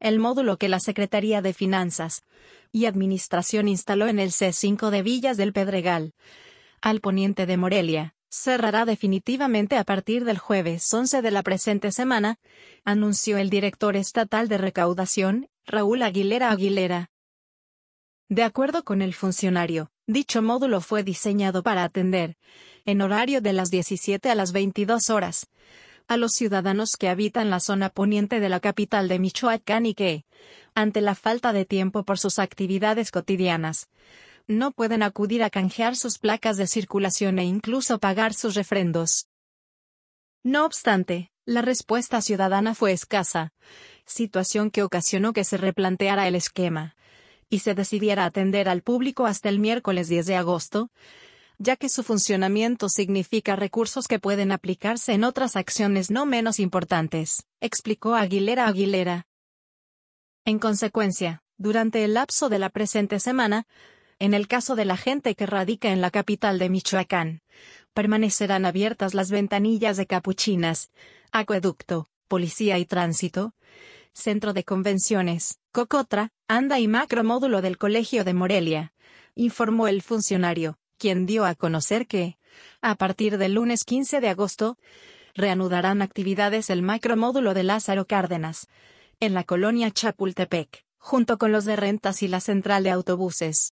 el módulo que la Secretaría de Finanzas y Administración instaló en el C5 de Villas del Pedregal, al poniente de Morelia, cerrará definitivamente a partir del jueves 11 de la presente semana, anunció el director estatal de recaudación, Raúl Aguilera Aguilera. De acuerdo con el funcionario, dicho módulo fue diseñado para atender, en horario de las 17 a las 22 horas, a los ciudadanos que habitan la zona poniente de la capital de Michoacán y que, ante la falta de tiempo por sus actividades cotidianas, no pueden acudir a canjear sus placas de circulación e incluso pagar sus refrendos. No obstante, la respuesta ciudadana fue escasa, situación que ocasionó que se replanteara el esquema y se decidiera atender al público hasta el miércoles 10 de agosto, ya que su funcionamiento significa recursos que pueden aplicarse en otras acciones no menos importantes, explicó Aguilera Aguilera. En consecuencia, durante el lapso de la presente semana, en el caso de la gente que radica en la capital de Michoacán, permanecerán abiertas las ventanillas de capuchinas, acueducto, policía y tránsito, centro de convenciones, Cocotra, anda y macromódulo del Colegio de Morelia, informó el funcionario quien dio a conocer que, a partir del lunes 15 de agosto, reanudarán actividades el macromódulo de Lázaro Cárdenas, en la colonia Chapultepec, junto con los de rentas y la central de autobuses.